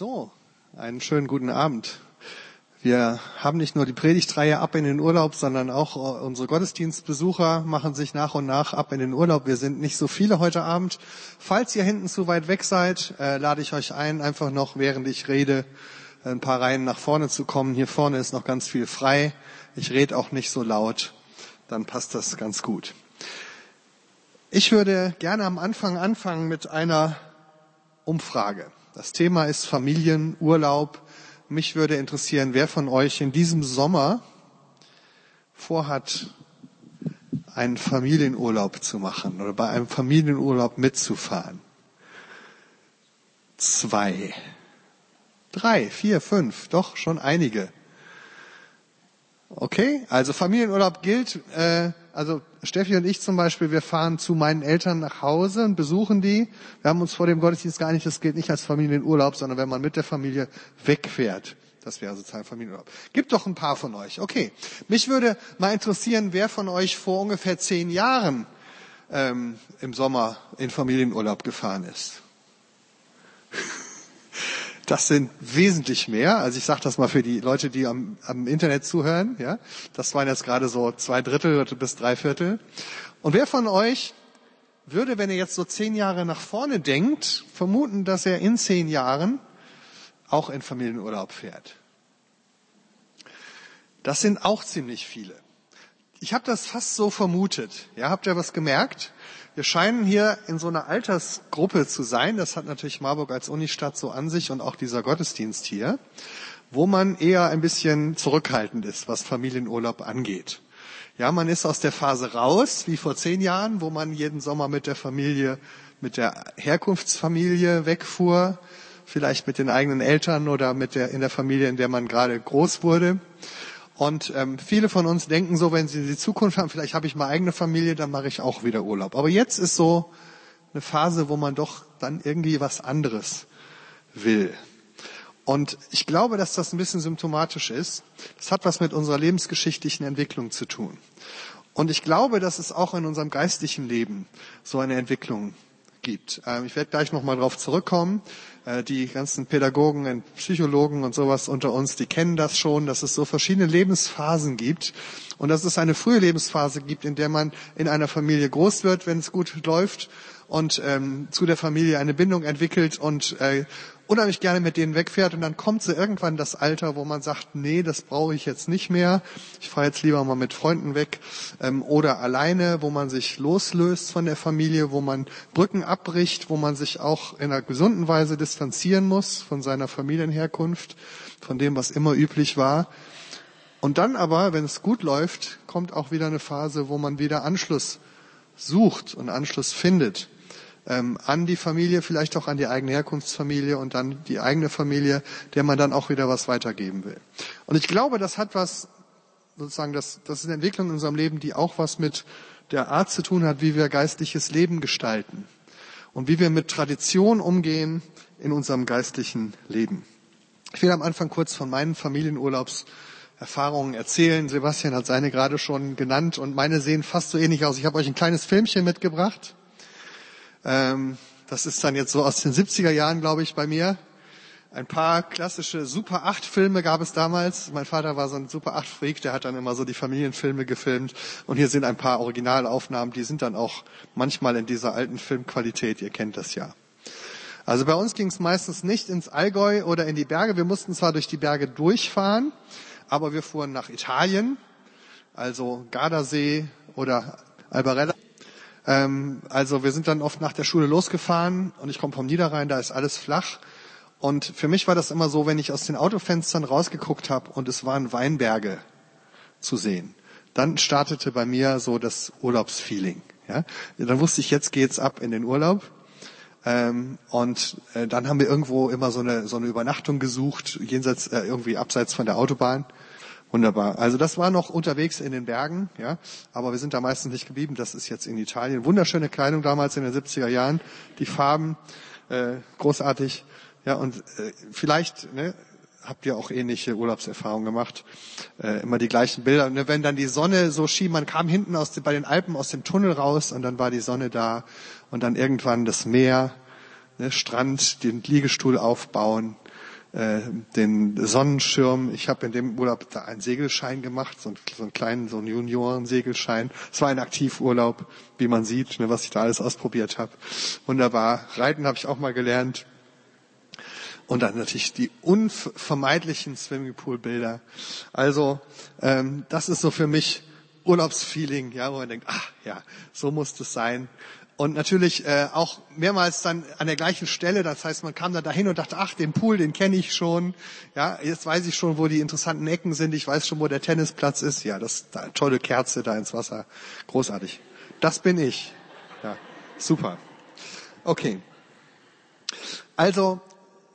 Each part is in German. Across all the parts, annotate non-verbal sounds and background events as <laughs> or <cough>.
So, einen schönen guten Abend. Wir haben nicht nur die Predigtreihe ab in den Urlaub, sondern auch äh, unsere Gottesdienstbesucher machen sich nach und nach ab in den Urlaub. Wir sind nicht so viele heute Abend. Falls ihr hinten zu weit weg seid, äh, lade ich euch ein, einfach noch, während ich rede, ein paar Reihen nach vorne zu kommen. Hier vorne ist noch ganz viel frei. Ich rede auch nicht so laut. Dann passt das ganz gut. Ich würde gerne am Anfang anfangen mit einer Umfrage. Das Thema ist Familienurlaub. Mich würde interessieren, wer von euch in diesem Sommer vorhat, einen Familienurlaub zu machen oder bei einem Familienurlaub mitzufahren. Zwei, drei, vier, fünf, doch schon einige. Okay, also Familienurlaub gilt, äh, also Steffi und ich zum Beispiel, wir fahren zu meinen Eltern nach Hause und besuchen die. Wir haben uns vor dem Gottesdienst gar nicht, das gilt nicht als Familienurlaub, sondern wenn man mit der Familie wegfährt. Das wäre sozusagen Familienurlaub. Gibt doch ein paar von euch. Okay. Mich würde mal interessieren, wer von euch vor ungefähr zehn Jahren ähm, im Sommer in Familienurlaub gefahren ist. <laughs> Das sind wesentlich mehr. Also ich sage das mal für die Leute, die am, am Internet zuhören. Ja, das waren jetzt gerade so zwei Drittel bis drei Viertel. Und wer von euch würde, wenn er jetzt so zehn Jahre nach vorne denkt, vermuten, dass er in zehn Jahren auch in Familienurlaub fährt? Das sind auch ziemlich viele. Ich habe das fast so vermutet. Ja, habt ihr was gemerkt? Wir scheinen hier in so einer Altersgruppe zu sein. Das hat natürlich Marburg als Unistadt so an sich und auch dieser Gottesdienst hier, wo man eher ein bisschen zurückhaltend ist, was Familienurlaub angeht. Ja, man ist aus der Phase raus, wie vor zehn Jahren, wo man jeden Sommer mit der Familie, mit der Herkunftsfamilie wegfuhr, vielleicht mit den eigenen Eltern oder mit der, in der Familie, in der man gerade groß wurde. Und ähm, viele von uns denken so, wenn sie die Zukunft haben, vielleicht habe ich mal eigene Familie, dann mache ich auch wieder Urlaub. Aber jetzt ist so eine Phase, wo man doch dann irgendwie was anderes will. Und ich glaube, dass das ein bisschen symptomatisch ist. Das hat was mit unserer lebensgeschichtlichen Entwicklung zu tun. Und ich glaube, dass es auch in unserem geistlichen Leben so eine Entwicklung gibt. Ähm, ich werde gleich nochmal darauf zurückkommen. Äh, die ganzen Pädagogen und Psychologen und sowas unter uns, die kennen das schon, dass es so verschiedene Lebensphasen gibt und dass es eine frühe Lebensphase gibt, in der man in einer Familie groß wird, wenn es gut läuft und ähm, zu der Familie eine Bindung entwickelt und äh, unheimlich gerne mit denen wegfährt und dann kommt so irgendwann das Alter, wo man sagt, nee, das brauche ich jetzt nicht mehr. Ich fahre jetzt lieber mal mit Freunden weg ähm, oder alleine, wo man sich loslöst von der Familie, wo man Brücken abbricht, wo man sich auch in einer gesunden Weise distanzieren muss von seiner Familienherkunft, von dem, was immer üblich war. Und dann aber, wenn es gut läuft, kommt auch wieder eine Phase, wo man wieder Anschluss sucht und Anschluss findet ähm, an die Familie, vielleicht auch an die eigene Herkunftsfamilie und dann die eigene Familie, der man dann auch wieder was weitergeben will. Und ich glaube, das hat was, sozusagen, das, das ist eine Entwicklung in unserem Leben, die auch was mit der Art zu tun hat, wie wir geistliches Leben gestalten und wie wir mit Tradition umgehen in unserem geistlichen Leben. Ich will am Anfang kurz von meinen Familienurlaubserfahrungen erzählen. Sebastian hat seine gerade schon genannt und meine sehen fast so ähnlich aus. Ich habe euch ein kleines Filmchen mitgebracht. Ähm, das ist dann jetzt so aus den 70er Jahren, glaube ich, bei mir. Ein paar klassische Super 8 Filme gab es damals. Mein Vater war so ein Super 8 Freak, der hat dann immer so die Familienfilme gefilmt. Und hier sind ein paar Originalaufnahmen, die sind dann auch manchmal in dieser alten Filmqualität. Ihr kennt das ja. Also bei uns ging es meistens nicht ins Allgäu oder in die Berge. Wir mussten zwar durch die Berge durchfahren, aber wir fuhren nach Italien, also Gardasee oder Albarella. Ähm, also wir sind dann oft nach der Schule losgefahren und ich komme vom Niederrhein, da ist alles flach. Und für mich war das immer so, wenn ich aus den Autofenstern rausgeguckt habe und es waren Weinberge zu sehen, dann startete bei mir so das Urlaubsfeeling. Ja? Dann wusste ich, jetzt geht's ab in den Urlaub. Ähm, und äh, dann haben wir irgendwo immer so eine, so eine Übernachtung gesucht, jenseits, äh, irgendwie abseits von der Autobahn. Wunderbar. Also das war noch unterwegs in den Bergen, ja, aber wir sind da meistens nicht geblieben. Das ist jetzt in Italien. Wunderschöne Kleidung damals in den 70er Jahren, die Farben äh, großartig. Ja, und äh, vielleicht ne, habt ihr auch ähnliche Urlaubserfahrungen gemacht. Äh, immer die gleichen Bilder. Und wenn dann die Sonne so schien, man kam hinten aus bei den Alpen aus dem Tunnel raus und dann war die Sonne da und dann irgendwann das Meer, ne, Strand, den Liegestuhl aufbauen, äh, den Sonnenschirm. Ich habe in dem Urlaub da einen Segelschein gemacht, so einen, so einen kleinen, so einen Junioren-Segelschein. Es war ein Aktivurlaub, wie man sieht, ne, was ich da alles ausprobiert habe. Wunderbar. Reiten habe ich auch mal gelernt. Und dann natürlich die unvermeidlichen Swimmingpool-Bilder. Also ähm, das ist so für mich Urlaubsfeeling, ja, wo man denkt, ach ja, so muss es sein. Und natürlich äh, auch mehrmals dann an der gleichen Stelle. Das heißt, man kam dann dahin und dachte, ach, den Pool, den kenne ich schon. Ja, jetzt weiß ich schon, wo die interessanten Ecken sind. Ich weiß schon, wo der Tennisplatz ist. Ja, das da, tolle Kerze da ins Wasser, großartig. Das bin ich. Ja, super. Okay. Also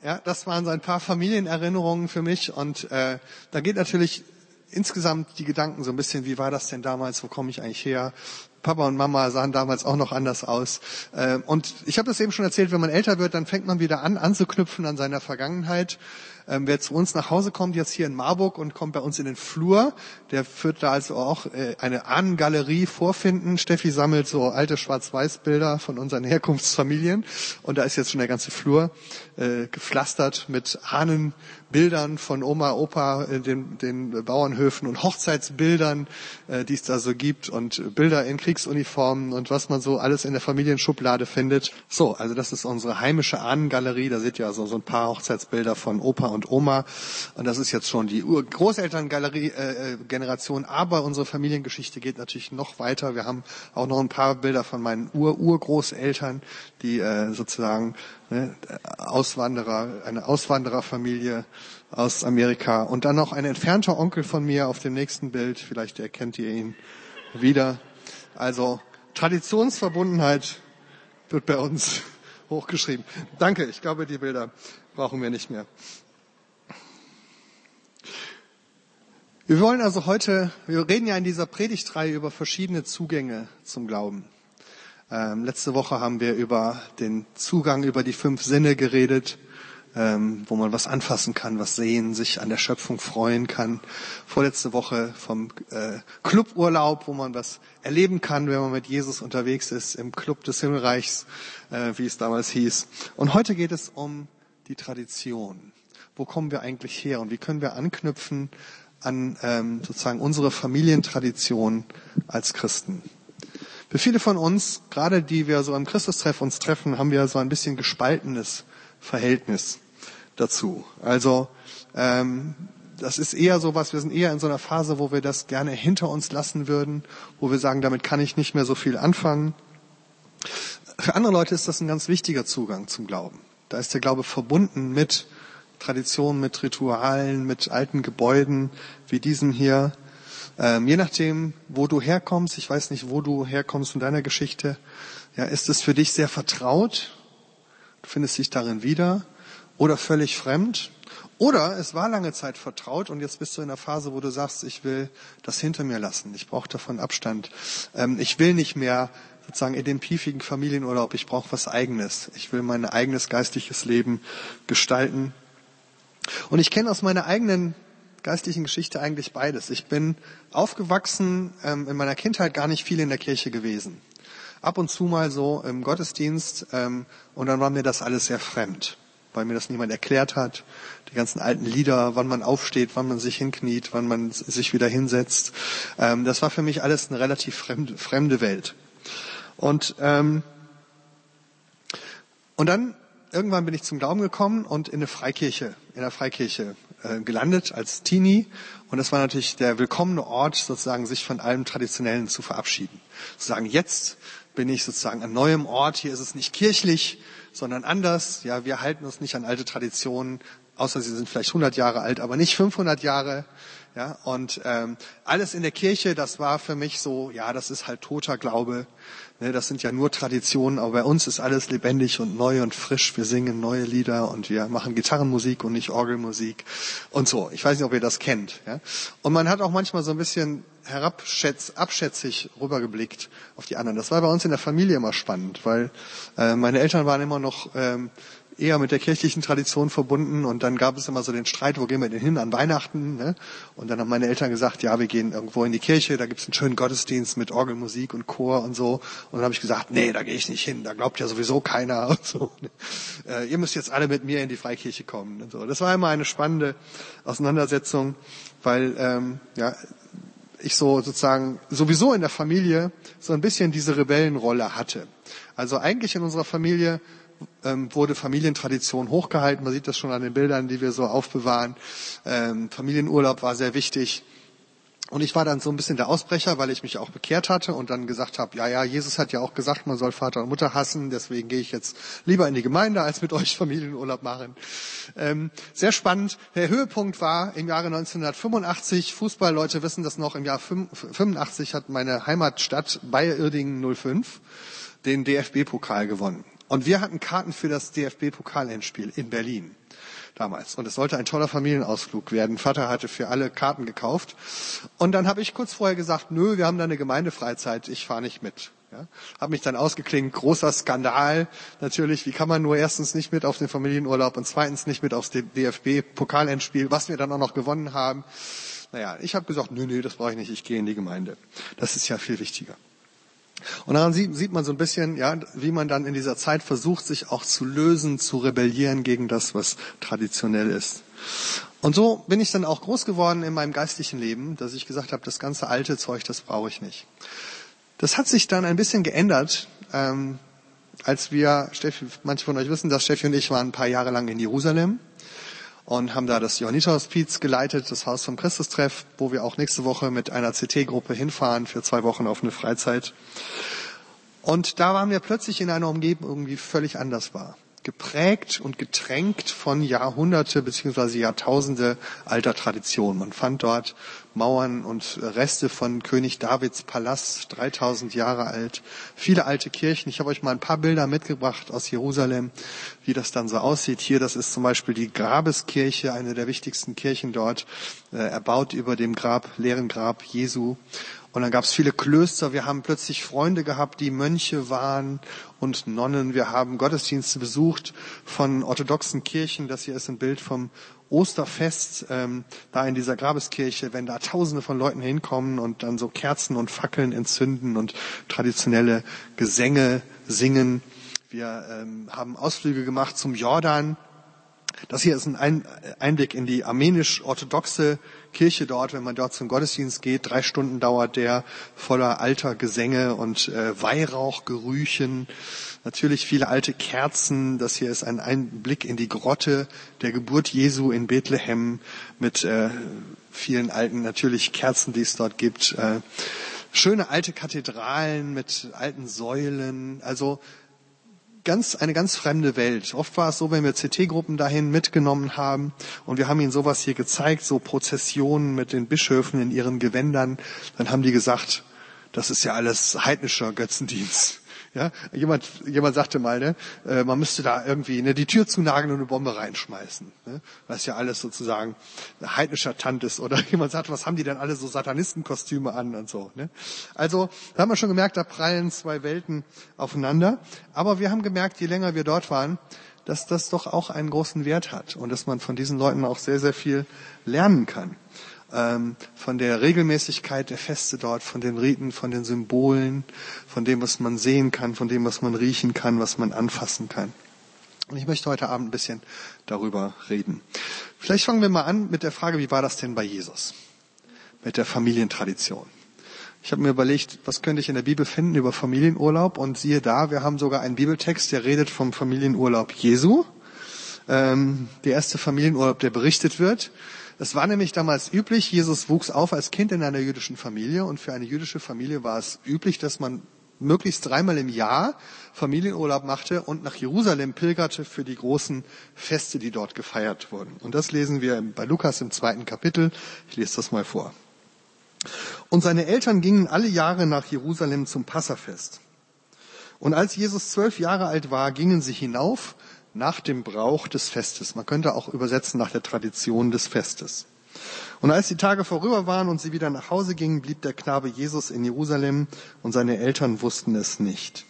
ja, das waren so ein paar Familienerinnerungen für mich und äh, da geht natürlich insgesamt die Gedanken so ein bisschen, wie war das denn damals, wo komme ich eigentlich her? Papa und Mama sahen damals auch noch anders aus. Äh, und ich habe das eben schon erzählt, wenn man älter wird, dann fängt man wieder an, anzuknüpfen an seiner Vergangenheit. Ähm, wer zu uns nach Hause kommt, jetzt hier in Marburg und kommt bei uns in den Flur, der führt da also auch äh, eine Ahnengalerie vorfinden. Steffi sammelt so alte Schwarz-Weiß-Bilder von unseren Herkunftsfamilien und da ist jetzt schon der ganze Flur äh, gepflastert mit Ahnenbildern von Oma, Opa, äh, den, den Bauernhöfen und Hochzeitsbildern, äh, die es da so gibt und Bilder in Kriegsuniformen und was man so alles in der Familienschublade findet. So, also das ist unsere heimische Ahnengalerie. Da seht ihr also so ein paar Hochzeitsbilder von Opa und Oma. Und das ist jetzt schon die Großelterngalerie-Generation. Äh, aber unsere Familiengeschichte geht natürlich noch weiter. Wir haben auch noch ein paar Bilder von meinen Ur-Urgroßeltern, die äh, sozusagen Auswanderer, eine Auswandererfamilie aus Amerika. Und dann noch ein entfernter Onkel von mir auf dem nächsten Bild. Vielleicht erkennt ihr ihn wieder. Also Traditionsverbundenheit wird bei uns <laughs> hochgeschrieben. Danke, ich glaube, die Bilder brauchen wir nicht mehr. Wir wollen also heute, wir reden ja in dieser Predigtreihe über verschiedene Zugänge zum Glauben. Ähm, letzte Woche haben wir über den Zugang über die fünf Sinne geredet, ähm, wo man was anfassen kann, was sehen, sich an der Schöpfung freuen kann. Vorletzte Woche vom äh, Cluburlaub, wo man was erleben kann, wenn man mit Jesus unterwegs ist im Club des Himmelreichs, äh, wie es damals hieß. Und heute geht es um die Tradition. Wo kommen wir eigentlich her und wie können wir anknüpfen an ähm, sozusagen unsere Familientradition als Christen? Für viele von uns, gerade die wir so im Christustreff uns treffen, haben wir so ein bisschen gespaltenes Verhältnis dazu. Also ähm, das ist eher so was, wir sind eher in so einer Phase, wo wir das gerne hinter uns lassen würden, wo wir sagen, damit kann ich nicht mehr so viel anfangen. Für andere Leute ist das ein ganz wichtiger Zugang zum Glauben. Da ist der Glaube verbunden mit Traditionen, mit Ritualen, mit alten Gebäuden wie diesen hier. Ähm, je nachdem, wo du herkommst, ich weiß nicht, wo du herkommst in deiner Geschichte, ja, ist es für dich sehr vertraut, du findest dich darin wieder, oder völlig fremd, oder es war lange Zeit vertraut und jetzt bist du in der Phase, wo du sagst, ich will das hinter mir lassen, ich brauche davon Abstand, ähm, ich will nicht mehr sozusagen in dem piefigen Familienurlaub, ich brauche was Eigenes, ich will mein eigenes geistliches Leben gestalten. Und ich kenne aus meiner eigenen geistlichen Geschichte eigentlich beides. Ich bin aufgewachsen, ähm, in meiner Kindheit gar nicht viel in der Kirche gewesen. Ab und zu mal so im Gottesdienst ähm, und dann war mir das alles sehr fremd, weil mir das niemand erklärt hat. Die ganzen alten Lieder, wann man aufsteht, wann man sich hinkniet, wann man sich wieder hinsetzt. Ähm, das war für mich alles eine relativ fremde, fremde Welt. Und, ähm, und dann irgendwann bin ich zum Glauben gekommen und in eine Freikirche, in der Freikirche äh, gelandet als Teenie. Und das war natürlich der willkommene Ort, sozusagen sich von allem Traditionellen zu verabschieden. Zu sagen, jetzt bin ich sozusagen an neuem Ort. Hier ist es nicht kirchlich, sondern anders. Ja, wir halten uns nicht an alte Traditionen, außer sie sind vielleicht 100 Jahre alt, aber nicht 500 Jahre. Ja, und ähm, alles in der Kirche, das war für mich so, ja, das ist halt toter Glaube. Ne, das sind ja nur Traditionen, aber bei uns ist alles lebendig und neu und frisch. Wir singen neue Lieder und wir machen Gitarrenmusik und nicht Orgelmusik und so. Ich weiß nicht, ob ihr das kennt. Und man hat auch manchmal so ein bisschen herabschätz, abschätzig rübergeblickt auf die anderen. Das war bei uns in der Familie immer spannend, weil äh, meine Eltern waren immer noch ähm, eher mit der kirchlichen Tradition verbunden und dann gab es immer so den Streit, wo gehen wir denn hin an Weihnachten? Ne? Und dann haben meine Eltern gesagt, ja, wir gehen irgendwo in die Kirche, da gibt es einen schönen Gottesdienst mit Orgelmusik und Chor und so. Und dann habe ich gesagt, nee, da gehe ich nicht hin, da glaubt ja sowieso keiner <laughs> und so. Äh, ihr müsst jetzt alle mit mir in die Freikirche kommen und so. Das war immer eine spannende Auseinandersetzung, weil ähm, ja, ich so sozusagen sowieso in der Familie so ein bisschen diese Rebellenrolle hatte. Also eigentlich in unserer Familie ähm, wurde Familientradition hochgehalten. Man sieht das schon an den Bildern, die wir so aufbewahren. Ähm, Familienurlaub war sehr wichtig. Und ich war dann so ein bisschen der Ausbrecher, weil ich mich auch bekehrt hatte und dann gesagt habe, ja, ja, Jesus hat ja auch gesagt, man soll Vater und Mutter hassen, deswegen gehe ich jetzt lieber in die Gemeinde, als mit euch Familienurlaub machen. Ähm, sehr spannend. Der Höhepunkt war im Jahre 1985, Fußballleute wissen das noch, im Jahr 85 hat meine Heimatstadt Bayer Irdingen 05 den DFB-Pokal gewonnen. Und wir hatten Karten für das DFB-Pokal-Endspiel in Berlin damals. Und es sollte ein toller Familienausflug werden. Vater hatte für alle Karten gekauft. Und dann habe ich kurz vorher gesagt, nö, wir haben da eine Gemeindefreizeit, ich fahre nicht mit. Ja, habe mich dann ausgeklingt, großer Skandal natürlich. Wie kann man nur erstens nicht mit auf den Familienurlaub und zweitens nicht mit aufs DFB-Pokalendspiel, was wir dann auch noch gewonnen haben. Naja, ich habe gesagt, nö, nö, das brauche ich nicht, ich gehe in die Gemeinde. Das ist ja viel wichtiger. Und daran sieht, man so ein bisschen, ja, wie man dann in dieser Zeit versucht, sich auch zu lösen, zu rebellieren gegen das, was traditionell ist. Und so bin ich dann auch groß geworden in meinem geistlichen Leben, dass ich gesagt habe, das ganze alte Zeug, das brauche ich nicht. Das hat sich dann ein bisschen geändert, ähm, als wir, Steffi, manche von euch wissen, dass Steffi und ich waren ein paar Jahre lang in Jerusalem und haben da das Johanniterhospiz geleitet, das Haus vom Christustreff, wo wir auch nächste Woche mit einer CT-Gruppe hinfahren für zwei Wochen auf eine Freizeit. Und da waren wir plötzlich in einer Umgebung, die völlig anders war geprägt und getränkt von Jahrhunderte beziehungsweise Jahrtausende alter Tradition. Man fand dort Mauern und Reste von König Davids Palast, 3000 Jahre alt, viele alte Kirchen. Ich habe euch mal ein paar Bilder mitgebracht aus Jerusalem, wie das dann so aussieht. Hier, das ist zum Beispiel die Grabeskirche, eine der wichtigsten Kirchen dort, äh, erbaut über dem Grab, leeren Grab Jesu. Und dann gab es viele Klöster. Wir haben plötzlich Freunde gehabt, die Mönche waren und Nonnen. Wir haben Gottesdienste besucht von orthodoxen Kirchen. Das hier ist ein Bild vom Osterfest, ähm, da in dieser Grabeskirche, wenn da Tausende von Leuten hinkommen und dann so Kerzen und Fackeln entzünden und traditionelle Gesänge singen. Wir ähm, haben Ausflüge gemacht zum Jordan. Das hier ist ein Einblick in die armenisch-orthodoxe Kirche dort, wenn man dort zum Gottesdienst geht. Drei Stunden dauert der voller alter Gesänge und äh, Weihrauchgerüchen. Natürlich viele alte Kerzen. Das hier ist ein Einblick in die Grotte der Geburt Jesu in Bethlehem mit äh, vielen alten, natürlich Kerzen, die es dort gibt. Äh, schöne alte Kathedralen mit alten Säulen. Also ganz, eine ganz fremde Welt. Oft war es so, wenn wir CT-Gruppen dahin mitgenommen haben und wir haben ihnen sowas hier gezeigt, so Prozessionen mit den Bischöfen in ihren Gewändern, dann haben die gesagt, das ist ja alles heidnischer Götzendienst. Ja, jemand, jemand sagte mal, ne, äh, man müsste da irgendwie ne, die Tür zunageln und eine Bombe reinschmeißen. Ne, was ja alles sozusagen heidnischer Tant ist. Oder <laughs> jemand sagt, was haben die denn alle so Satanistenkostüme an und so. Ne? Also da haben wir schon gemerkt, da prallen zwei Welten aufeinander. Aber wir haben gemerkt, je länger wir dort waren, dass das doch auch einen großen Wert hat und dass man von diesen Leuten auch sehr, sehr viel lernen kann von der Regelmäßigkeit der Feste dort, von den Riten, von den Symbolen, von dem, was man sehen kann, von dem, was man riechen kann, was man anfassen kann. Und ich möchte heute Abend ein bisschen darüber reden. Vielleicht fangen wir mal an mit der Frage, wie war das denn bei Jesus? Mit der Familientradition. Ich habe mir überlegt, was könnte ich in der Bibel finden über Familienurlaub und siehe da, wir haben sogar einen Bibeltext, der redet vom Familienurlaub Jesu. Ähm, der erste Familienurlaub, der berichtet wird. Es war nämlich damals üblich, Jesus wuchs auf als Kind in einer jüdischen Familie und für eine jüdische Familie war es üblich, dass man möglichst dreimal im Jahr Familienurlaub machte und nach Jerusalem pilgerte für die großen Feste, die dort gefeiert wurden. Und das lesen wir bei Lukas im zweiten Kapitel. Ich lese das mal vor. Und seine Eltern gingen alle Jahre nach Jerusalem zum Passafest. Und als Jesus zwölf Jahre alt war, gingen sie hinauf nach dem Brauch des Festes. Man könnte auch übersetzen nach der Tradition des Festes. Und als die Tage vorüber waren und sie wieder nach Hause gingen, blieb der Knabe Jesus in Jerusalem und seine Eltern wussten es nicht.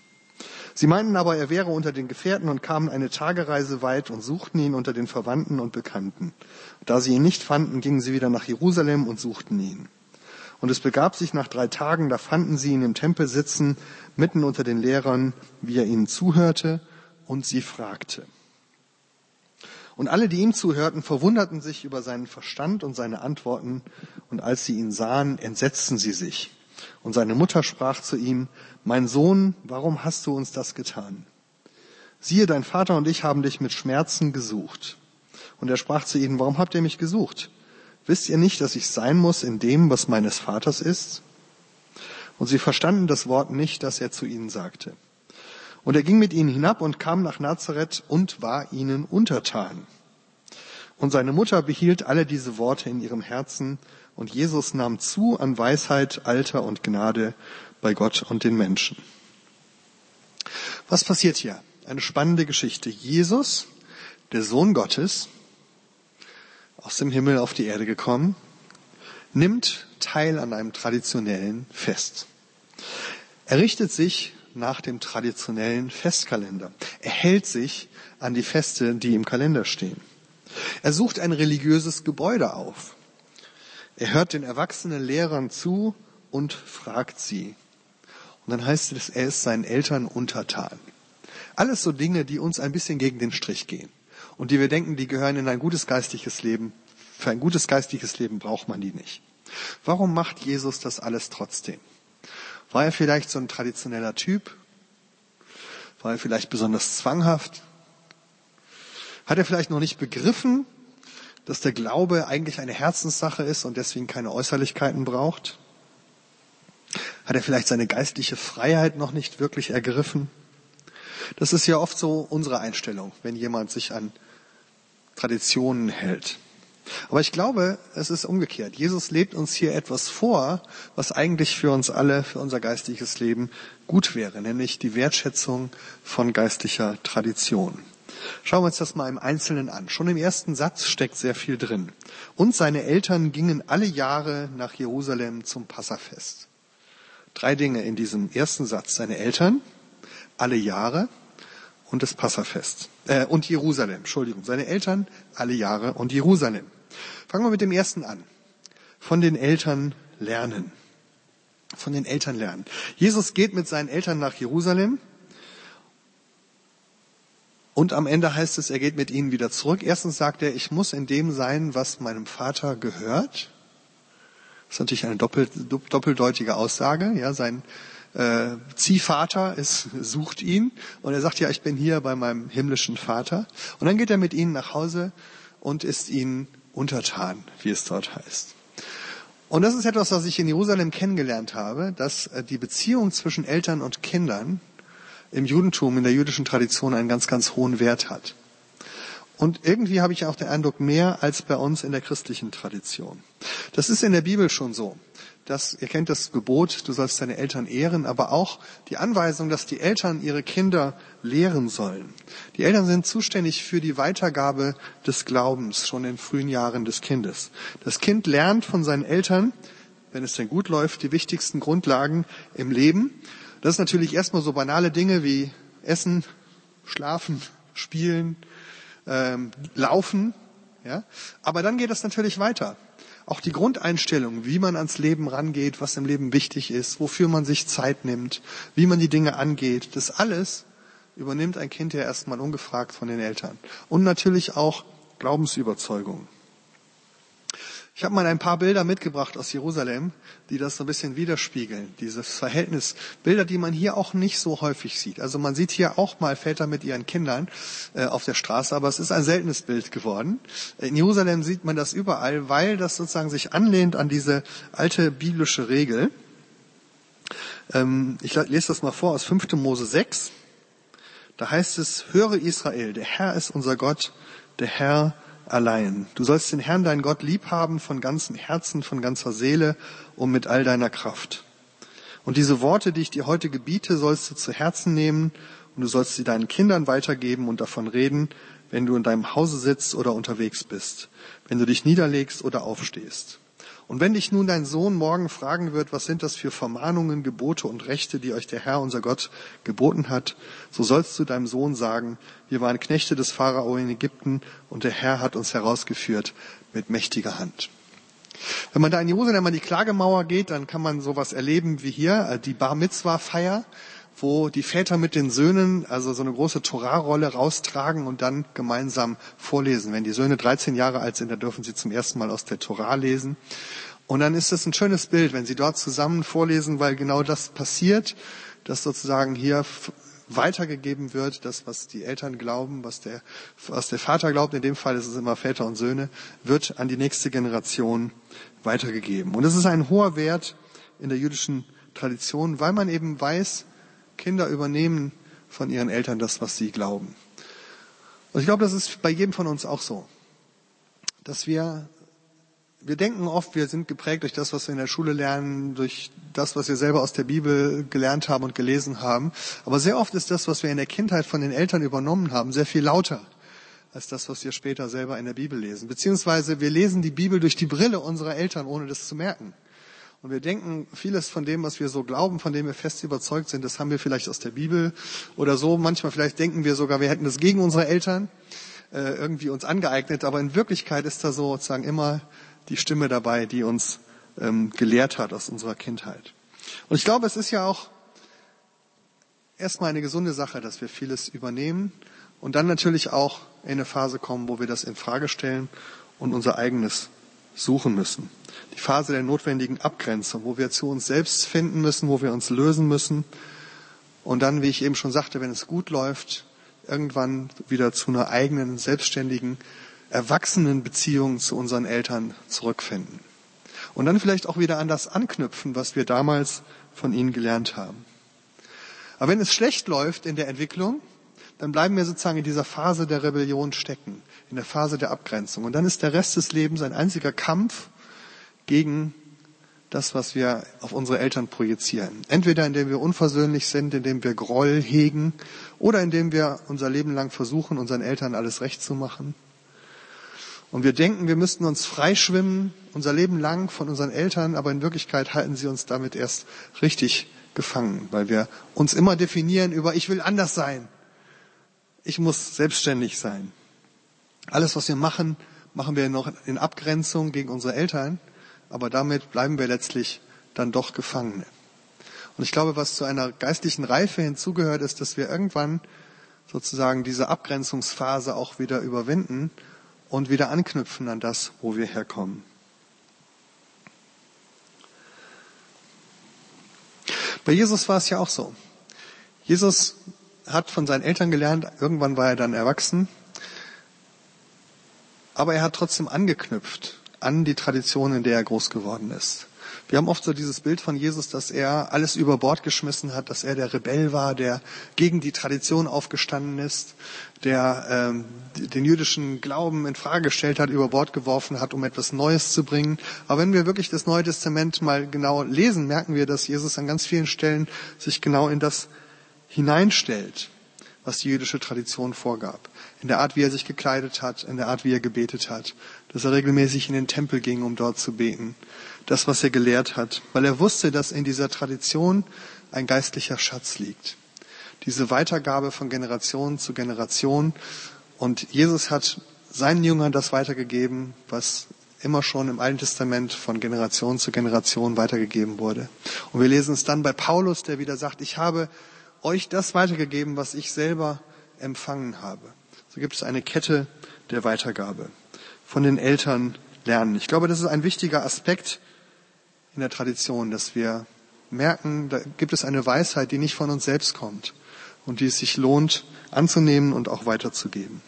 Sie meinten aber, er wäre unter den Gefährten und kamen eine Tagereise weit und suchten ihn unter den Verwandten und Bekannten. Da sie ihn nicht fanden, gingen sie wieder nach Jerusalem und suchten ihn. Und es begab sich nach drei Tagen, da fanden sie ihn im Tempel sitzen, mitten unter den Lehrern, wie er ihnen zuhörte und sie fragte. Und alle, die ihm zuhörten, verwunderten sich über seinen Verstand und seine Antworten, und als sie ihn sahen, entsetzten sie sich. Und seine Mutter sprach zu ihm, Mein Sohn, warum hast du uns das getan? Siehe, dein Vater und ich haben dich mit Schmerzen gesucht. Und er sprach zu ihnen, Warum habt ihr mich gesucht? Wisst ihr nicht, dass ich sein muss in dem, was meines Vaters ist? Und sie verstanden das Wort nicht, das er zu ihnen sagte. Und er ging mit ihnen hinab und kam nach Nazareth und war ihnen untertan. Und seine Mutter behielt alle diese Worte in ihrem Herzen, und Jesus nahm zu an Weisheit, Alter und Gnade bei Gott und den Menschen. Was passiert hier? Eine spannende Geschichte. Jesus, der Sohn Gottes, aus dem Himmel auf die Erde gekommen, nimmt teil an einem traditionellen Fest. Er richtet sich nach dem traditionellen Festkalender. Er hält sich an die Feste, die im Kalender stehen. Er sucht ein religiöses Gebäude auf. Er hört den erwachsenen Lehrern zu und fragt sie. Und dann heißt es, er ist seinen Eltern untertan. Alles so Dinge, die uns ein bisschen gegen den Strich gehen und die wir denken, die gehören in ein gutes geistiges Leben. Für ein gutes geistiges Leben braucht man die nicht. Warum macht Jesus das alles trotzdem? War er vielleicht so ein traditioneller Typ? War er vielleicht besonders zwanghaft? Hat er vielleicht noch nicht begriffen, dass der Glaube eigentlich eine Herzenssache ist und deswegen keine Äußerlichkeiten braucht? Hat er vielleicht seine geistliche Freiheit noch nicht wirklich ergriffen? Das ist ja oft so unsere Einstellung, wenn jemand sich an Traditionen hält. Aber ich glaube, es ist umgekehrt. Jesus lebt uns hier etwas vor, was eigentlich für uns alle, für unser geistliches Leben gut wäre, nämlich die Wertschätzung von geistlicher Tradition. Schauen wir uns das mal im Einzelnen an. Schon im ersten Satz steckt sehr viel drin. Und seine Eltern gingen alle Jahre nach Jerusalem zum Passafest. Drei Dinge in diesem ersten Satz. Seine Eltern, alle Jahre und das Passafest. Äh, und Jerusalem, Entschuldigung. Seine Eltern, alle Jahre und Jerusalem. Fangen wir mit dem ersten an. Von den Eltern lernen. Von den Eltern lernen. Jesus geht mit seinen Eltern nach Jerusalem. Und am Ende heißt es, er geht mit ihnen wieder zurück. Erstens sagt er, ich muss in dem sein, was meinem Vater gehört. Das ist natürlich eine doppeldeutige Aussage. Ja, sein äh, Ziehvater ist, sucht ihn und er sagt, ja, ich bin hier bei meinem himmlischen Vater. Und dann geht er mit ihnen nach Hause und ist ihnen untertan, wie es dort heißt. Und das ist etwas, was ich in Jerusalem kennengelernt habe, dass äh, die Beziehung zwischen Eltern und Kindern im Judentum, in der jüdischen Tradition einen ganz, ganz hohen Wert hat. Und irgendwie habe ich auch den Eindruck, mehr als bei uns in der christlichen Tradition. Das ist in der Bibel schon so das, ihr kennt das Gebot, du sollst deine Eltern ehren, aber auch die Anweisung, dass die Eltern ihre Kinder lehren sollen. Die Eltern sind zuständig für die Weitergabe des Glaubens schon in frühen Jahren des Kindes. Das Kind lernt von seinen Eltern, wenn es denn gut läuft, die wichtigsten Grundlagen im Leben. Das ist natürlich erstmal so banale Dinge wie Essen, Schlafen, Spielen, ähm, Laufen. Ja? Aber dann geht es natürlich weiter auch die Grundeinstellung, wie man ans Leben rangeht, was im Leben wichtig ist, wofür man sich Zeit nimmt, wie man die Dinge angeht, das alles übernimmt ein Kind ja erstmal ungefragt von den Eltern. Und natürlich auch Glaubensüberzeugung. Ich habe mal ein paar Bilder mitgebracht aus Jerusalem, die das so ein bisschen widerspiegeln. Dieses Verhältnis. Bilder, die man hier auch nicht so häufig sieht. Also man sieht hier auch mal Väter mit ihren Kindern äh, auf der Straße, aber es ist ein seltenes Bild geworden. In Jerusalem sieht man das überall, weil das sozusagen sich anlehnt an diese alte biblische Regel. Ähm, ich lese das mal vor aus 5. Mose 6. Da heißt es, höre Israel, der Herr ist unser Gott, der Herr allein. Du sollst den Herrn, dein Gott, lieb haben von ganzem Herzen, von ganzer Seele und mit all deiner Kraft. Und diese Worte, die ich dir heute gebiete, sollst du zu Herzen nehmen und du sollst sie deinen Kindern weitergeben und davon reden, wenn du in deinem Hause sitzt oder unterwegs bist, wenn du dich niederlegst oder aufstehst. Und wenn dich nun dein Sohn morgen fragen wird, was sind das für Vermahnungen, Gebote und Rechte, die euch der Herr, unser Gott, geboten hat, so sollst du deinem Sohn sagen, wir waren Knechte des Pharao in Ägypten und der Herr hat uns herausgeführt mit mächtiger Hand. Wenn man da in Jerusalem an die Klagemauer geht, dann kann man sowas erleben wie hier, äh, die Bar Mitzvah Feier, wo die Väter mit den Söhnen also so eine große Torahrolle raustragen und dann gemeinsam vorlesen. Wenn die Söhne 13 Jahre alt sind, dann dürfen sie zum ersten Mal aus der Torah lesen. Und dann ist es ein schönes Bild, wenn sie dort zusammen vorlesen, weil genau das passiert, dass sozusagen hier weitergegeben wird, das, was die Eltern glauben, was der, was der Vater glaubt, in dem Fall ist es immer Väter und Söhne, wird an die nächste Generation weitergegeben. Und es ist ein hoher Wert in der jüdischen Tradition, weil man eben weiß, Kinder übernehmen von ihren Eltern das, was sie glauben. Und ich glaube, das ist bei jedem von uns auch so, dass wir wir denken oft, wir sind geprägt durch das, was wir in der Schule lernen, durch das, was wir selber aus der Bibel gelernt haben und gelesen haben. Aber sehr oft ist das, was wir in der Kindheit von den Eltern übernommen haben, sehr viel lauter als das, was wir später selber in der Bibel lesen. Beziehungsweise wir lesen die Bibel durch die Brille unserer Eltern, ohne das zu merken. Und wir denken, vieles von dem, was wir so glauben, von dem wir fest überzeugt sind, das haben wir vielleicht aus der Bibel oder so. Manchmal vielleicht denken wir sogar, wir hätten das gegen unsere Eltern äh, irgendwie uns angeeignet. Aber in Wirklichkeit ist da so sozusagen immer die Stimme dabei, die uns ähm, gelehrt hat aus unserer Kindheit. Und ich glaube, es ist ja auch erstmal eine gesunde Sache, dass wir vieles übernehmen und dann natürlich auch in eine Phase kommen, wo wir das in Frage stellen und unser eigenes suchen müssen. Die Phase der notwendigen Abgrenzung, wo wir zu uns selbst finden müssen, wo wir uns lösen müssen und dann, wie ich eben schon sagte, wenn es gut läuft, irgendwann wieder zu einer eigenen, selbstständigen erwachsenen Beziehungen zu unseren Eltern zurückfinden. Und dann vielleicht auch wieder an das anknüpfen, was wir damals von ihnen gelernt haben. Aber wenn es schlecht läuft in der Entwicklung, dann bleiben wir sozusagen in dieser Phase der Rebellion stecken, in der Phase der Abgrenzung. Und dann ist der Rest des Lebens ein einziger Kampf gegen das, was wir auf unsere Eltern projizieren. Entweder indem wir unversöhnlich sind, indem wir Groll hegen oder indem wir unser Leben lang versuchen, unseren Eltern alles recht zu machen. Und wir denken, wir müssten uns freischwimmen, unser Leben lang von unseren Eltern, aber in Wirklichkeit halten sie uns damit erst richtig gefangen, weil wir uns immer definieren über, ich will anders sein. Ich muss selbstständig sein. Alles, was wir machen, machen wir noch in Abgrenzung gegen unsere Eltern, aber damit bleiben wir letztlich dann doch Gefangene. Und ich glaube, was zu einer geistlichen Reife hinzugehört, ist, dass wir irgendwann sozusagen diese Abgrenzungsphase auch wieder überwinden und wieder anknüpfen an das, wo wir herkommen. Bei Jesus war es ja auch so. Jesus hat von seinen Eltern gelernt, irgendwann war er dann erwachsen, aber er hat trotzdem angeknüpft an die Tradition, in der er groß geworden ist. Wir haben oft so dieses Bild von Jesus, dass er alles über Bord geschmissen hat, dass er der Rebell war, der gegen die Tradition aufgestanden ist, der ähm, den jüdischen Glauben in Frage gestellt hat, über Bord geworfen hat, um etwas Neues zu bringen. Aber wenn wir wirklich das Neue Testament mal genau lesen, merken wir, dass Jesus an ganz vielen Stellen sich genau in das hineinstellt, was die jüdische Tradition vorgab. In der Art, wie er sich gekleidet hat, in der Art, wie er gebetet hat, dass er regelmäßig in den Tempel ging, um dort zu beten, das, was er gelehrt hat, weil er wusste, dass in dieser Tradition ein geistlicher Schatz liegt. Diese Weitergabe von Generation zu Generation. Und Jesus hat seinen Jüngern das weitergegeben, was immer schon im Alten Testament von Generation zu Generation weitergegeben wurde. Und wir lesen es dann bei Paulus, der wieder sagt, ich habe euch das weitergegeben, was ich selber empfangen habe. So gibt es eine Kette der Weitergabe. Von den Eltern lernen. Ich glaube, das ist ein wichtiger Aspekt in der Tradition, dass wir merken, da gibt es eine Weisheit, die nicht von uns selbst kommt und die es sich lohnt anzunehmen und auch weiterzugeben.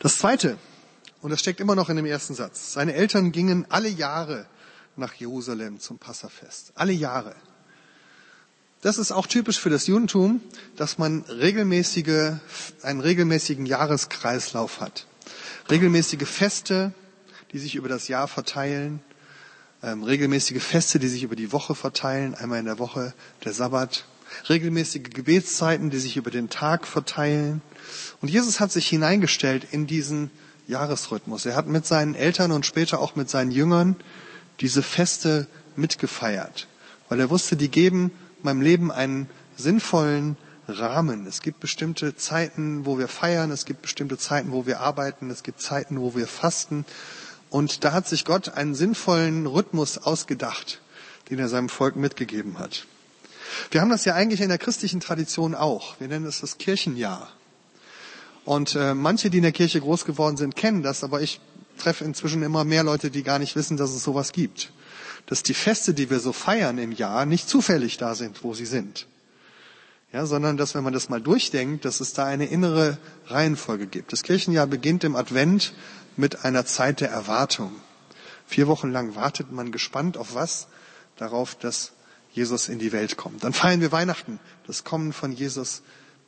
Das Zweite, und das steckt immer noch in dem ersten Satz, seine Eltern gingen alle Jahre nach Jerusalem zum Passafest. Alle Jahre. Das ist auch typisch für das Judentum, dass man regelmäßige, einen regelmäßigen Jahreskreislauf hat. Regelmäßige Feste, die sich über das Jahr verteilen, ähm, regelmäßige Feste, die sich über die Woche verteilen, einmal in der Woche der Sabbat, regelmäßige Gebetszeiten, die sich über den Tag verteilen. Und Jesus hat sich hineingestellt in diesen Jahresrhythmus. Er hat mit seinen Eltern und später auch mit seinen Jüngern diese Feste mitgefeiert, weil er wusste, die geben meinem Leben einen sinnvollen Rahmen. Es gibt bestimmte Zeiten, wo wir feiern, es gibt bestimmte Zeiten, wo wir arbeiten, es gibt Zeiten, wo wir fasten. Und da hat sich Gott einen sinnvollen Rhythmus ausgedacht, den er seinem Volk mitgegeben hat. Wir haben das ja eigentlich in der christlichen Tradition auch. Wir nennen es das Kirchenjahr. Und äh, manche, die in der Kirche groß geworden sind, kennen das, aber ich treffe inzwischen immer mehr Leute, die gar nicht wissen, dass es sowas gibt. Dass die Feste, die wir so feiern im Jahr, nicht zufällig da sind, wo sie sind. Ja, sondern dass, wenn man das mal durchdenkt, dass es da eine innere Reihenfolge gibt. Das Kirchenjahr beginnt im Advent mit einer Zeit der Erwartung. Vier Wochen lang wartet man gespannt auf was? Darauf, dass Jesus in die Welt kommt. Dann feiern wir Weihnachten, das Kommen von Jesus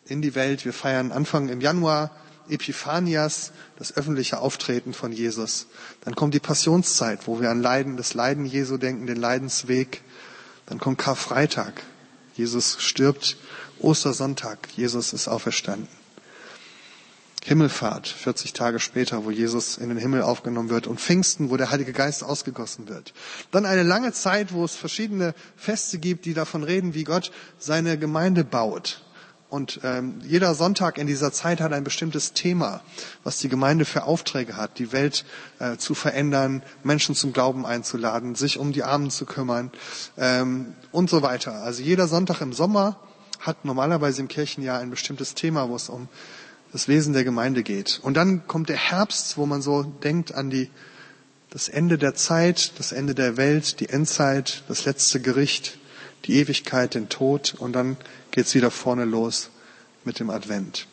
in die Welt. Wir feiern Anfang im Januar Epiphanias, das öffentliche Auftreten von Jesus. Dann kommt die Passionszeit, wo wir an Leiden, das Leiden Jesu denken, den Leidensweg. Dann kommt Karfreitag. Jesus stirbt. Ostersonntag. Jesus ist auferstanden. Himmelfahrt, 40 Tage später, wo Jesus in den Himmel aufgenommen wird und Pfingsten, wo der Heilige Geist ausgegossen wird. Dann eine lange Zeit, wo es verschiedene Feste gibt, die davon reden, wie Gott seine Gemeinde baut. Und ähm, jeder Sonntag in dieser Zeit hat ein bestimmtes Thema, was die Gemeinde für Aufträge hat, die Welt äh, zu verändern, Menschen zum Glauben einzuladen, sich um die Armen zu kümmern ähm, und so weiter. Also jeder Sonntag im Sommer hat normalerweise im Kirchenjahr ein bestimmtes Thema, wo es um das Wesen der Gemeinde geht. Und dann kommt der Herbst, wo man so denkt an die, das Ende der Zeit, das Ende der Welt, die Endzeit, das letzte Gericht, die Ewigkeit, den Tod und dann geht's wieder vorne los mit dem Advent.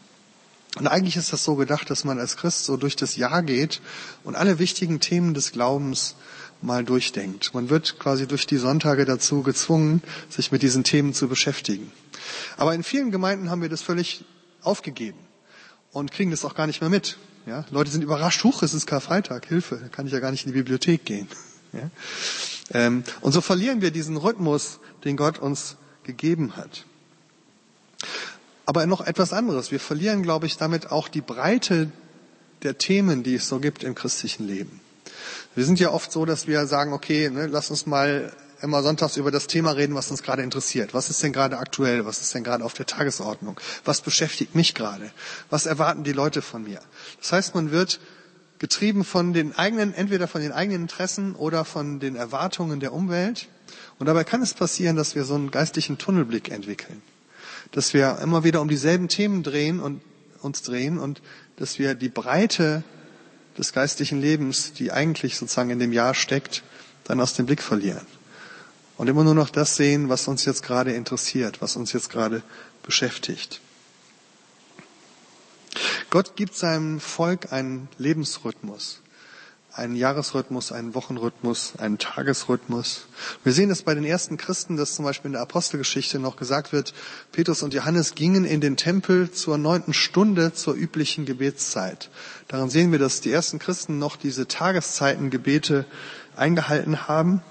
Und eigentlich ist das so gedacht, dass man als Christ so durch das Jahr geht und alle wichtigen Themen des Glaubens mal durchdenkt. Man wird quasi durch die Sonntage dazu gezwungen, sich mit diesen Themen zu beschäftigen. Aber in vielen Gemeinden haben wir das völlig aufgegeben und kriegen das auch gar nicht mehr mit. Ja? Leute sind überrascht, huch, es ist Karfreitag, Hilfe, da kann ich ja gar nicht in die Bibliothek gehen. Ja? Ähm, und so verlieren wir diesen Rhythmus, den Gott uns gegeben hat. Aber noch etwas anderes. Wir verlieren, glaube ich, damit auch die Breite der Themen, die es so gibt im christlichen Leben. Wir sind ja oft so, dass wir sagen, okay, ne, lass uns mal immer sonntags über das Thema reden, was uns gerade interessiert. Was ist denn gerade aktuell? Was ist denn gerade auf der Tagesordnung? Was beschäftigt mich gerade? Was erwarten die Leute von mir? Das heißt, man wird getrieben von den eigenen, entweder von den eigenen Interessen oder von den Erwartungen der Umwelt. Und dabei kann es passieren, dass wir so einen geistlichen Tunnelblick entwickeln. Dass wir immer wieder um dieselben Themen drehen und uns drehen und dass wir die Breite des geistlichen Lebens, die eigentlich sozusagen in dem Jahr steckt, dann aus dem Blick verlieren. Und immer nur noch das sehen, was uns jetzt gerade interessiert, was uns jetzt gerade beschäftigt. Gott gibt seinem Volk einen Lebensrhythmus, einen Jahresrhythmus, einen Wochenrhythmus, einen Tagesrhythmus. Wir sehen es bei den ersten Christen, dass zum Beispiel in der Apostelgeschichte noch gesagt wird, Petrus und Johannes gingen in den Tempel zur neunten Stunde zur üblichen Gebetszeit. Daran sehen wir, dass die ersten Christen noch diese Tageszeitengebete eingehalten haben.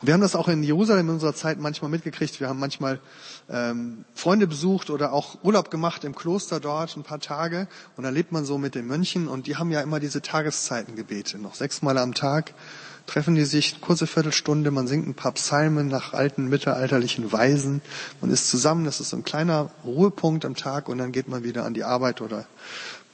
Und wir haben das auch in Jerusalem in unserer Zeit manchmal mitgekriegt. Wir haben manchmal ähm, Freunde besucht oder auch Urlaub gemacht im Kloster dort ein paar Tage. Und da lebt man so mit den Mönchen und die haben ja immer diese Tageszeitengebete. Noch sechsmal am Tag treffen die sich, kurze Viertelstunde, man singt ein paar Psalmen nach alten mittelalterlichen Weisen. Man ist zusammen, das ist so ein kleiner Ruhepunkt am Tag und dann geht man wieder an die Arbeit oder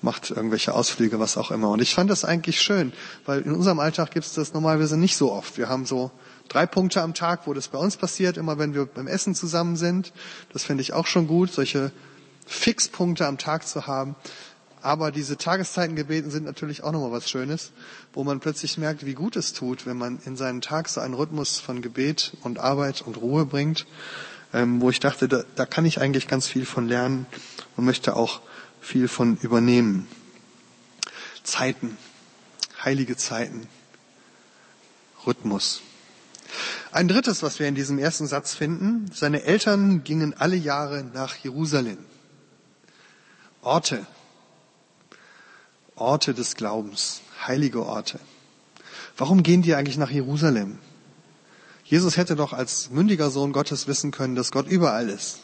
macht irgendwelche Ausflüge, was auch immer. Und ich fand das eigentlich schön, weil in unserem Alltag gibt es das normalerweise nicht so oft. Wir haben so drei Punkte am Tag, wo das bei uns passiert, immer wenn wir beim Essen zusammen sind. Das finde ich auch schon gut, solche Fixpunkte am Tag zu haben. Aber diese Tageszeitengebeten sind natürlich auch nochmal was Schönes, wo man plötzlich merkt, wie gut es tut, wenn man in seinen Tag so einen Rhythmus von Gebet und Arbeit und Ruhe bringt, ähm, wo ich dachte, da, da kann ich eigentlich ganz viel von lernen und möchte auch viel von übernehmen. Zeiten, heilige Zeiten, Rhythmus. Ein drittes, was wir in diesem ersten Satz finden, seine Eltern gingen alle Jahre nach Jerusalem. Orte, Orte des Glaubens, heilige Orte. Warum gehen die eigentlich nach Jerusalem? Jesus hätte doch als mündiger Sohn Gottes wissen können, dass Gott überall ist.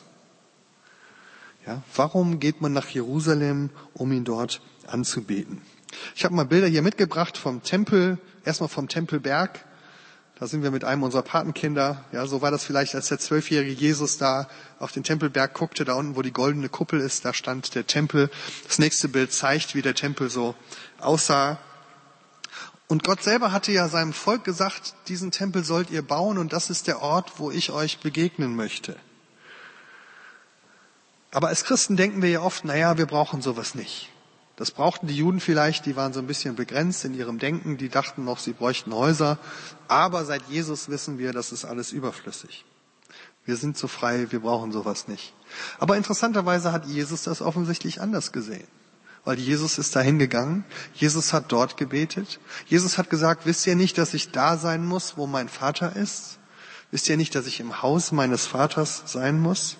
Ja, warum geht man nach Jerusalem, um ihn dort anzubeten? Ich habe mal Bilder hier mitgebracht vom Tempel, erstmal vom Tempelberg. Da sind wir mit einem unserer Patenkinder. Ja, so war das vielleicht, als der zwölfjährige Jesus da auf den Tempelberg guckte, da unten, wo die goldene Kuppel ist, da stand der Tempel. Das nächste Bild zeigt, wie der Tempel so aussah. Und Gott selber hatte ja seinem Volk gesagt, diesen Tempel sollt ihr bauen und das ist der Ort, wo ich euch begegnen möchte. Aber als Christen denken wir ja oft, naja, wir brauchen sowas nicht. Das brauchten die Juden vielleicht, die waren so ein bisschen begrenzt in ihrem Denken, die dachten noch, sie bräuchten Häuser. Aber seit Jesus wissen wir, das ist alles überflüssig. Wir sind so frei, wir brauchen sowas nicht. Aber interessanterweise hat Jesus das offensichtlich anders gesehen. Weil Jesus ist dahin gegangen, Jesus hat dort gebetet, Jesus hat gesagt, wisst ihr nicht, dass ich da sein muss, wo mein Vater ist? Wisst ihr nicht, dass ich im Haus meines Vaters sein muss?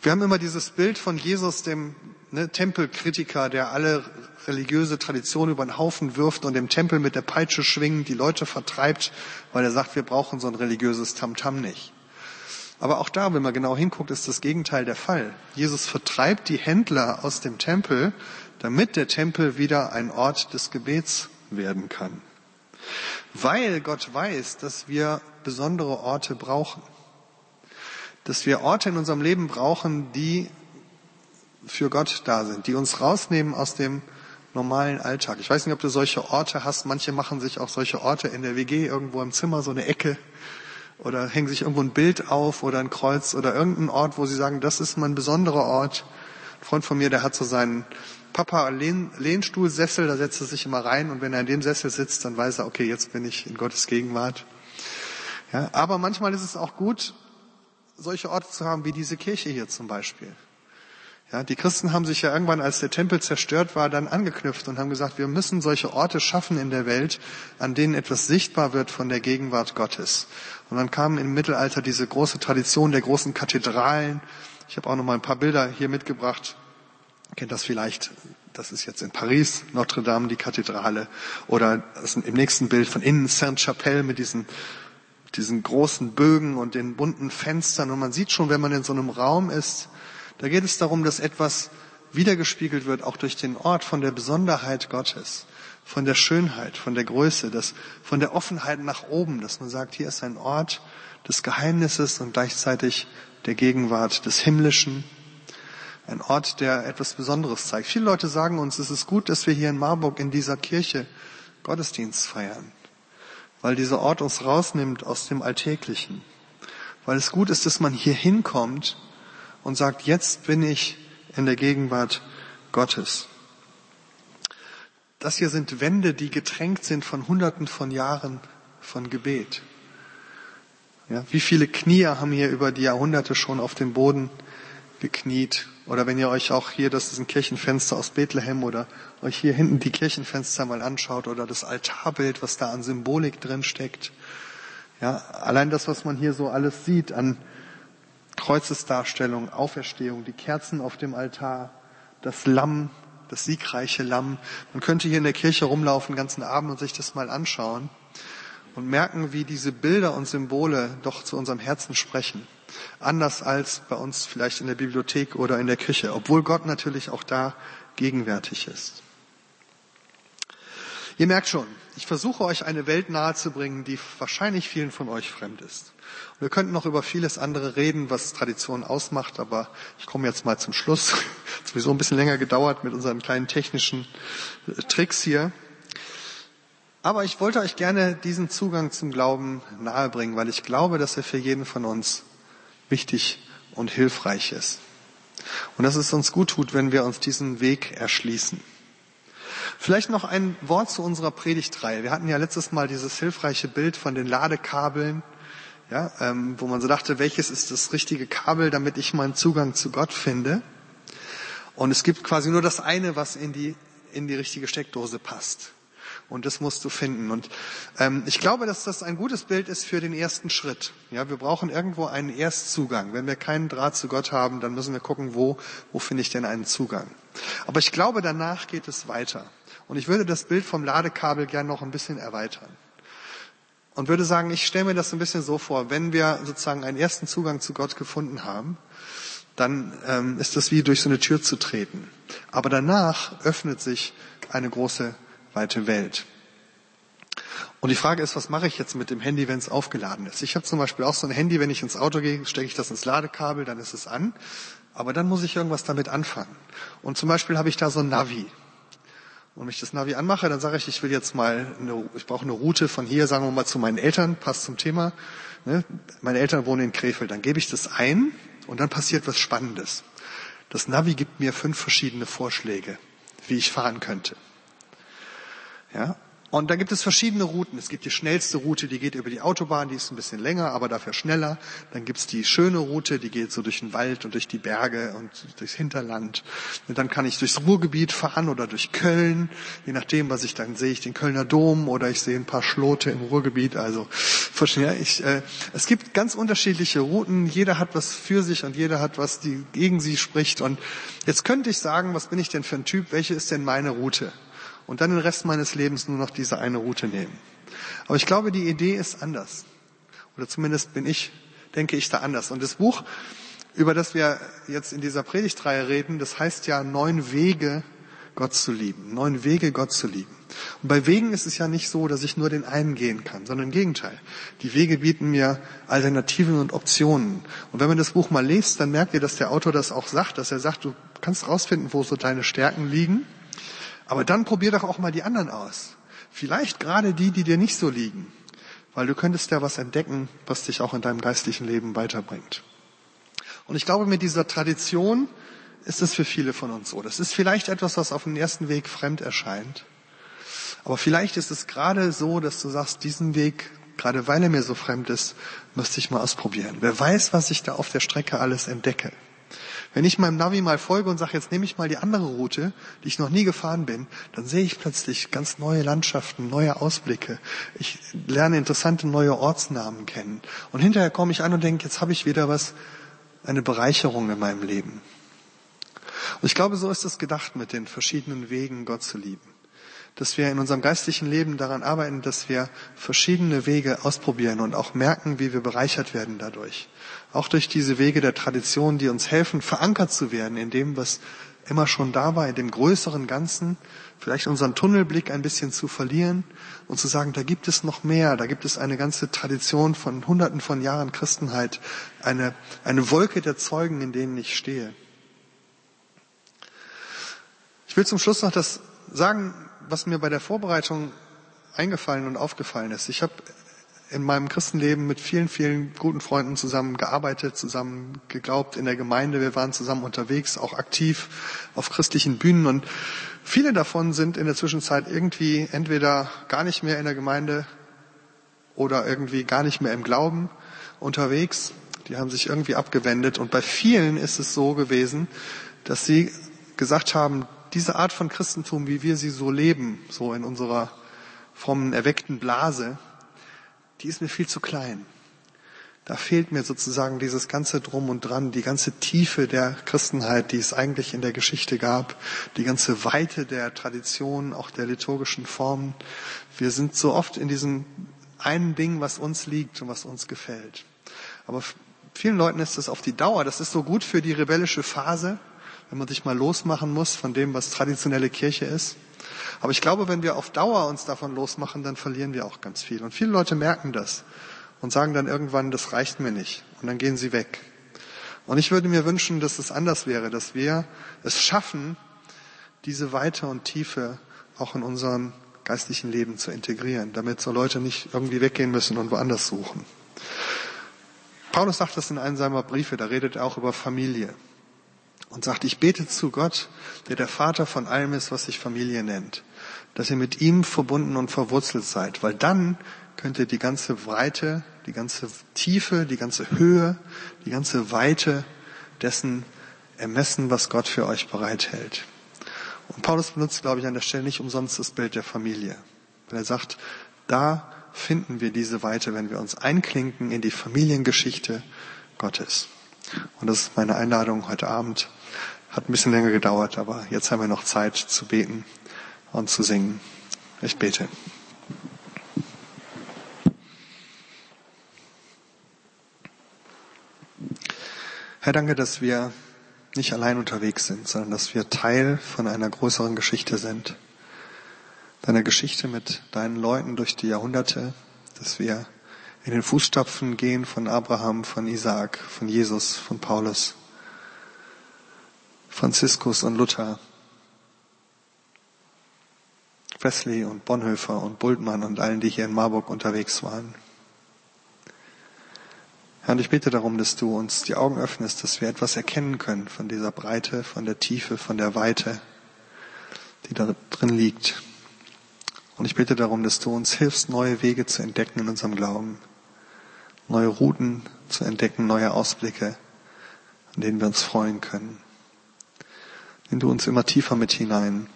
Wir haben immer dieses Bild von Jesus, dem ne, Tempelkritiker, der alle religiöse Tradition über den Haufen wirft und dem Tempel mit der Peitsche schwingend die Leute vertreibt, weil er sagt, wir brauchen so ein religiöses Tamtam nicht. Aber auch da, wenn man genau hinguckt, ist das Gegenteil der Fall. Jesus vertreibt die Händler aus dem Tempel, damit der Tempel wieder ein Ort des Gebets werden kann. Weil Gott weiß, dass wir besondere Orte brauchen dass wir Orte in unserem Leben brauchen, die für Gott da sind, die uns rausnehmen aus dem normalen Alltag. Ich weiß nicht, ob du solche Orte hast. Manche machen sich auch solche Orte in der WG irgendwo im Zimmer, so eine Ecke, oder hängen sich irgendwo ein Bild auf oder ein Kreuz oder irgendein Ort, wo sie sagen, das ist mein besonderer Ort. Ein Freund von mir, der hat so seinen Papa Lehn, Lehnstuhlsessel, da setzt er sich immer rein und wenn er in dem Sessel sitzt, dann weiß er, okay, jetzt bin ich in Gottes Gegenwart. Ja, aber manchmal ist es auch gut, solche Orte zu haben wie diese Kirche hier zum Beispiel. Ja, die Christen haben sich ja irgendwann, als der Tempel zerstört war, dann angeknüpft und haben gesagt, wir müssen solche Orte schaffen in der Welt, an denen etwas sichtbar wird von der Gegenwart Gottes. Und dann kam im Mittelalter diese große Tradition der großen Kathedralen. Ich habe auch noch mal ein paar Bilder hier mitgebracht. Kennt das vielleicht. Das ist jetzt in Paris, Notre Dame, die Kathedrale. Oder im nächsten Bild von innen Sainte-Chapelle mit diesen diesen großen Bögen und den bunten Fenstern. Und man sieht schon, wenn man in so einem Raum ist, da geht es darum, dass etwas wiedergespiegelt wird, auch durch den Ort von der Besonderheit Gottes, von der Schönheit, von der Größe, das, von der Offenheit nach oben, dass man sagt, hier ist ein Ort des Geheimnisses und gleichzeitig der Gegenwart des Himmlischen. Ein Ort, der etwas Besonderes zeigt. Viele Leute sagen uns, es ist gut, dass wir hier in Marburg in dieser Kirche Gottesdienst feiern weil dieser Ort uns rausnimmt aus dem Alltäglichen. Weil es gut ist, dass man hier hinkommt und sagt, jetzt bin ich in der Gegenwart Gottes. Das hier sind Wände, die getränkt sind von Hunderten von Jahren von Gebet. Ja, wie viele Knie haben hier über die Jahrhunderte schon auf dem Boden gekniet. Oder wenn ihr euch auch hier, das ist ein Kirchenfenster aus Bethlehem oder euch hier hinten die Kirchenfenster mal anschaut oder das Altarbild, was da an Symbolik drin steckt. Ja, allein das, was man hier so alles sieht an Kreuzesdarstellung, Auferstehung, die Kerzen auf dem Altar, das Lamm, das siegreiche Lamm. Man könnte hier in der Kirche rumlaufen den ganzen Abend und sich das mal anschauen und merken, wie diese Bilder und Symbole doch zu unserem Herzen sprechen. Anders als bei uns vielleicht in der Bibliothek oder in der Küche, obwohl Gott natürlich auch da gegenwärtig ist. Ihr merkt schon, ich versuche euch eine Welt nahezubringen, die wahrscheinlich vielen von euch fremd ist. Und wir könnten noch über vieles andere reden, was Tradition ausmacht, aber ich komme jetzt mal zum Schluss. <laughs> Hat sowieso ein bisschen länger gedauert mit unseren kleinen technischen äh, Tricks hier. Aber ich wollte euch gerne diesen Zugang zum Glauben nahebringen, weil ich glaube, dass er für jeden von uns wichtig und hilfreich ist. Und dass es uns gut tut, wenn wir uns diesen Weg erschließen. Vielleicht noch ein Wort zu unserer Predigtreihe. Wir hatten ja letztes Mal dieses hilfreiche Bild von den Ladekabeln, ja, ähm, wo man so dachte, welches ist das richtige Kabel, damit ich meinen Zugang zu Gott finde. Und es gibt quasi nur das eine, was in die, in die richtige Steckdose passt. Und das musst du finden. Und ähm, ich glaube, dass das ein gutes Bild ist für den ersten Schritt. Ja, wir brauchen irgendwo einen Erstzugang. Wenn wir keinen Draht zu Gott haben, dann müssen wir gucken, wo, wo finde ich denn einen Zugang. Aber ich glaube, danach geht es weiter. Und ich würde das Bild vom Ladekabel gern noch ein bisschen erweitern. Und würde sagen, ich stelle mir das ein bisschen so vor, wenn wir sozusagen einen ersten Zugang zu Gott gefunden haben, dann ähm, ist das wie durch so eine Tür zu treten. Aber danach öffnet sich eine große, weite Welt. Und die Frage ist, was mache ich jetzt mit dem Handy, wenn es aufgeladen ist? Ich habe zum Beispiel auch so ein Handy, wenn ich ins Auto gehe, stecke ich das ins Ladekabel, dann ist es an. Aber dann muss ich irgendwas damit anfangen. Und zum Beispiel habe ich da so ein Navi. Und wenn ich das Navi anmache, dann sage ich, ich will jetzt mal, eine, ich brauche eine Route von hier, sagen wir mal, zu meinen Eltern, passt zum Thema. Ne? Meine Eltern wohnen in Krefeld. Dann gebe ich das ein und dann passiert was Spannendes. Das Navi gibt mir fünf verschiedene Vorschläge, wie ich fahren könnte. Ja, und da gibt es verschiedene Routen. Es gibt die schnellste Route, die geht über die Autobahn, die ist ein bisschen länger, aber dafür schneller. Dann gibt es die schöne Route, die geht so durch den Wald und durch die Berge und durchs Hinterland. Und dann kann ich durchs Ruhrgebiet fahren oder durch Köln. Je nachdem, was ich dann sehe, ich den Kölner Dom oder ich sehe ein paar Schlote im Ruhrgebiet. Also ich, äh, es gibt ganz unterschiedliche Routen. Jeder hat was für sich und jeder hat was, die gegen sie spricht. Und jetzt könnte ich sagen, was bin ich denn für ein Typ? Welche ist denn meine Route? Und dann den Rest meines Lebens nur noch diese eine Route nehmen. Aber ich glaube, die Idee ist anders. Oder zumindest bin ich, denke ich da anders. Und das Buch, über das wir jetzt in dieser Predigtreihe reden, das heißt ja neun Wege, Gott zu lieben. Neun Wege, Gott zu lieben. Und bei Wegen ist es ja nicht so, dass ich nur den einen gehen kann, sondern im Gegenteil. Die Wege bieten mir Alternativen und Optionen. Und wenn man das Buch mal liest, dann merkt ihr, dass der Autor das auch sagt, dass er sagt, du kannst rausfinden, wo so deine Stärken liegen aber dann probier doch auch mal die anderen aus. Vielleicht gerade die, die dir nicht so liegen. Weil du könntest ja was entdecken, was dich auch in deinem geistlichen Leben weiterbringt. Und ich glaube, mit dieser Tradition ist es für viele von uns so. Das ist vielleicht etwas, was auf den ersten Weg fremd erscheint. Aber vielleicht ist es gerade so, dass du sagst, diesen Weg, gerade weil er mir so fremd ist, müsste ich mal ausprobieren. Wer weiß, was ich da auf der Strecke alles entdecke. Wenn ich meinem Navi mal folge und sage, jetzt nehme ich mal die andere Route, die ich noch nie gefahren bin, dann sehe ich plötzlich ganz neue Landschaften, neue Ausblicke. Ich lerne interessante neue Ortsnamen kennen. Und hinterher komme ich an und denke, jetzt habe ich wieder was, eine Bereicherung in meinem Leben. Und ich glaube, so ist es gedacht mit den verschiedenen Wegen, Gott zu lieben dass wir in unserem geistlichen Leben daran arbeiten, dass wir verschiedene Wege ausprobieren und auch merken, wie wir bereichert werden dadurch. Auch durch diese Wege der Tradition, die uns helfen, verankert zu werden in dem, was immer schon da war, in dem größeren Ganzen, vielleicht unseren Tunnelblick ein bisschen zu verlieren und zu sagen, da gibt es noch mehr, da gibt es eine ganze Tradition von Hunderten von Jahren Christenheit, eine, eine Wolke der Zeugen, in denen ich stehe. Ich will zum Schluss noch das sagen, was mir bei der Vorbereitung eingefallen und aufgefallen ist. Ich habe in meinem Christenleben mit vielen, vielen guten Freunden zusammen gearbeitet, zusammen geglaubt in der Gemeinde. Wir waren zusammen unterwegs, auch aktiv auf christlichen Bühnen und viele davon sind in der Zwischenzeit irgendwie entweder gar nicht mehr in der Gemeinde oder irgendwie gar nicht mehr im Glauben unterwegs. Die haben sich irgendwie abgewendet und bei vielen ist es so gewesen, dass sie gesagt haben, diese Art von Christentum, wie wir sie so leben, so in unserer frommen, erweckten Blase, die ist mir viel zu klein. Da fehlt mir sozusagen dieses ganze Drum und Dran, die ganze Tiefe der Christenheit, die es eigentlich in der Geschichte gab, die ganze Weite der Tradition, auch der liturgischen Formen. Wir sind so oft in diesem einen Ding, was uns liegt und was uns gefällt. Aber vielen Leuten ist das auf die Dauer, das ist so gut für die rebellische Phase, wenn man sich mal losmachen muss von dem, was traditionelle Kirche ist. Aber ich glaube, wenn wir auf Dauer uns davon losmachen, dann verlieren wir auch ganz viel. Und viele Leute merken das und sagen dann irgendwann, das reicht mir nicht. Und dann gehen sie weg. Und ich würde mir wünschen, dass es anders wäre, dass wir es schaffen, diese Weite und Tiefe auch in unserem geistlichen Leben zu integrieren, damit so Leute nicht irgendwie weggehen müssen und woanders suchen. Paulus sagt das in einem seiner Briefe, da redet er auch über Familie und sagt, ich bete zu Gott, der der Vater von allem ist, was sich Familie nennt, dass ihr mit ihm verbunden und verwurzelt seid, weil dann könnt ihr die ganze Breite, die ganze Tiefe, die ganze Höhe, die ganze Weite dessen ermessen, was Gott für euch bereithält. Und Paulus benutzt, glaube ich, an der Stelle nicht umsonst das Bild der Familie, weil er sagt, da finden wir diese Weite, wenn wir uns einklinken in die Familiengeschichte Gottes. Und das ist meine Einladung heute Abend. Hat ein bisschen länger gedauert, aber jetzt haben wir noch Zeit zu beten und zu singen. Ich bete. Herr, danke, dass wir nicht allein unterwegs sind, sondern dass wir Teil von einer größeren Geschichte sind. Deiner Geschichte mit deinen Leuten durch die Jahrhunderte, dass wir in den Fußstapfen gehen von Abraham, von Isaak, von Jesus, von Paulus, Franziskus und Luther, Wesley und Bonhoeffer und Bultmann und allen, die hier in Marburg unterwegs waren. Herr, und ich bitte darum, dass du uns die Augen öffnest, dass wir etwas erkennen können von dieser Breite, von der Tiefe, von der Weite, die da drin liegt. Und ich bitte darum, dass du uns hilfst, neue Wege zu entdecken in unserem Glauben, neue Routen zu entdecken, neue Ausblicke, an denen wir uns freuen können. Nimm du uns immer tiefer mit hinein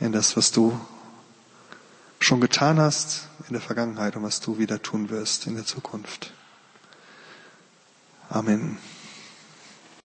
in das, was du schon getan hast in der Vergangenheit und was du wieder tun wirst in der Zukunft. Amen.